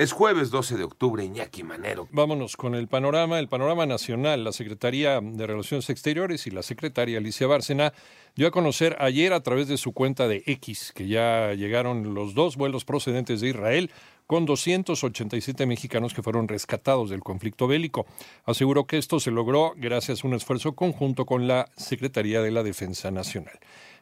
Es jueves 12 de octubre, Iñaki Manero. Vámonos con el panorama, el panorama nacional. La Secretaría de Relaciones Exteriores y la secretaria Alicia Bárcena dio a conocer ayer a través de su cuenta de X que ya llegaron los dos vuelos procedentes de Israel con 287 mexicanos que fueron rescatados del conflicto bélico. Aseguró que esto se logró gracias a un esfuerzo conjunto con la Secretaría de la Defensa Nacional.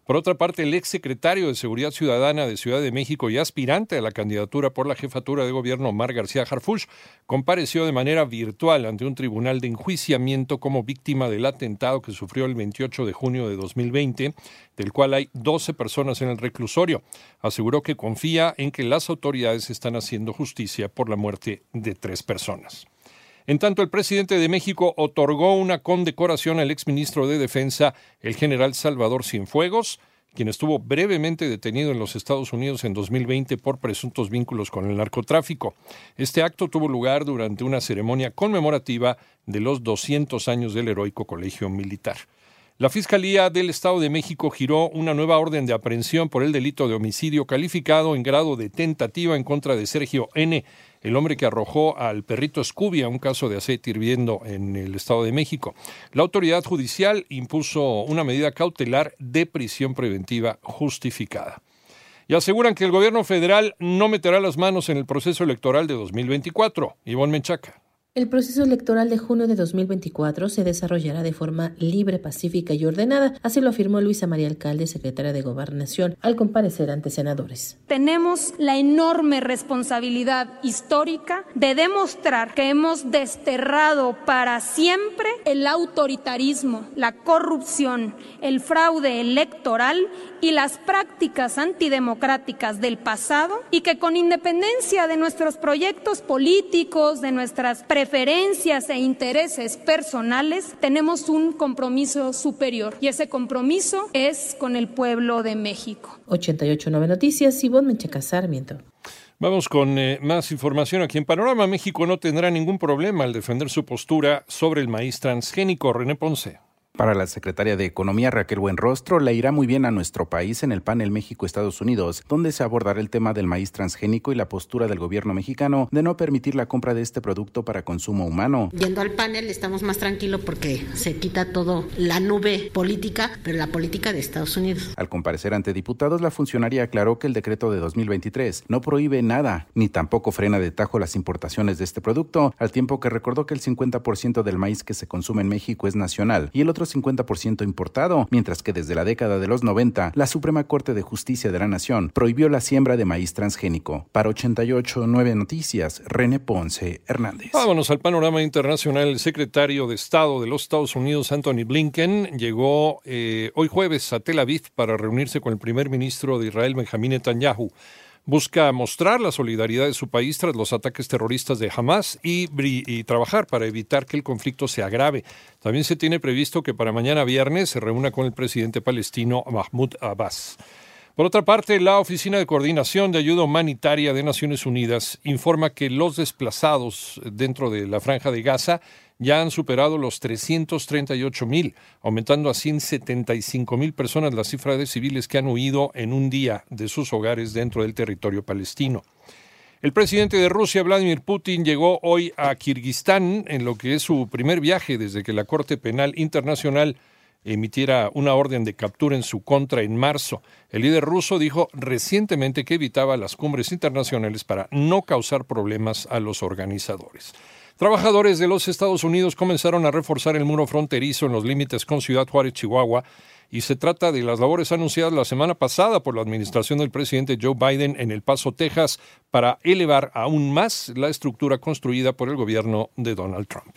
Por otra parte, el exsecretario de Seguridad Ciudadana de Ciudad de México y aspirante a la candidatura por la jefatura de gobierno, Omar García Harfuch, compareció de manera virtual ante un tribunal de enjuiciamiento como víctima del atentado que sufrió el 28 de junio de 2020, del cual hay 12 personas en el reclusorio. Aseguró que confía en que las autoridades están haciendo justicia por la muerte de tres personas. En tanto, el presidente de México otorgó una condecoración al exministro de Defensa, el general Salvador Cienfuegos, quien estuvo brevemente detenido en los Estados Unidos en 2020 por presuntos vínculos con el narcotráfico. Este acto tuvo lugar durante una ceremonia conmemorativa de los 200 años del heroico colegio militar. La Fiscalía del Estado de México giró una nueva orden de aprehensión por el delito de homicidio calificado en grado de tentativa en contra de Sergio N., el hombre que arrojó al perrito Scooby a un caso de aceite hirviendo en el Estado de México. La autoridad judicial impuso una medida cautelar de prisión preventiva justificada. Y aseguran que el gobierno federal no meterá las manos en el proceso electoral de 2024. Ivonne Menchaca. El proceso electoral de junio de 2024 se desarrollará de forma libre, pacífica y ordenada, así lo afirmó Luisa María Alcalde, secretaria de Gobernación, al comparecer ante senadores. Tenemos la enorme responsabilidad histórica de demostrar que hemos desterrado para siempre el autoritarismo, la corrupción, el fraude electoral y las prácticas antidemocráticas del pasado y que con independencia de nuestros proyectos políticos, de nuestras preferencias, preferencias e intereses personales, tenemos un compromiso superior y ese compromiso es con el pueblo de México. 889 Noticias, Ivonne Menchaca Sarmiento. Vamos con eh, más información aquí en Panorama. México no tendrá ningún problema al defender su postura sobre el maíz transgénico. René Ponce. Para la secretaria de Economía Raquel Buenrostro, le irá muy bien a nuestro país en el panel México-Estados Unidos, donde se abordará el tema del maíz transgénico y la postura del gobierno mexicano de no permitir la compra de este producto para consumo humano. Yendo al panel estamos más tranquilos porque se quita todo la nube política, pero la política de Estados Unidos. Al comparecer ante diputados, la funcionaria aclaró que el decreto de 2023 no prohíbe nada, ni tampoco frena de tajo las importaciones de este producto, al tiempo que recordó que el 50% del maíz que se consume en México es nacional y el otro 50% importado, mientras que desde la década de los 90, la Suprema Corte de Justicia de la Nación prohibió la siembra de maíz transgénico. Para 88.9 Noticias, René Ponce Hernández. Vámonos al panorama internacional. El secretario de Estado de los Estados Unidos, Anthony Blinken, llegó eh, hoy jueves a Tel Aviv para reunirse con el primer ministro de Israel, Benjamín Netanyahu busca mostrar la solidaridad de su país tras los ataques terroristas de Hamas y, trabajar para evitar que el conflicto se agrave. También se tiene previsto que para mañana viernes se reúna con el presidente palestino Mahmoud Abbas. Por otra parte, la Oficina de Coordinación de Ayuda Humanitaria de Naciones Unidas informa que los desplazados dentro de la franja de Gaza ya han superado los 338 mil, aumentando a 175 mil personas la cifra de civiles que han huido en un día de sus hogares dentro del territorio palestino. El presidente de Rusia, Vladimir Putin, llegó hoy a Kirguistán en lo que es su primer viaje desde que la Corte Penal Internacional emitiera una orden de captura en su contra en marzo. El líder ruso dijo recientemente que evitaba las cumbres internacionales para no causar problemas a los organizadores. Trabajadores de los Estados Unidos comenzaron a reforzar el muro fronterizo en los límites con Ciudad Juárez, Chihuahua, y se trata de las labores anunciadas la semana pasada por la administración del presidente Joe Biden en El Paso, Texas, para elevar aún más la estructura construida por el gobierno de Donald Trump.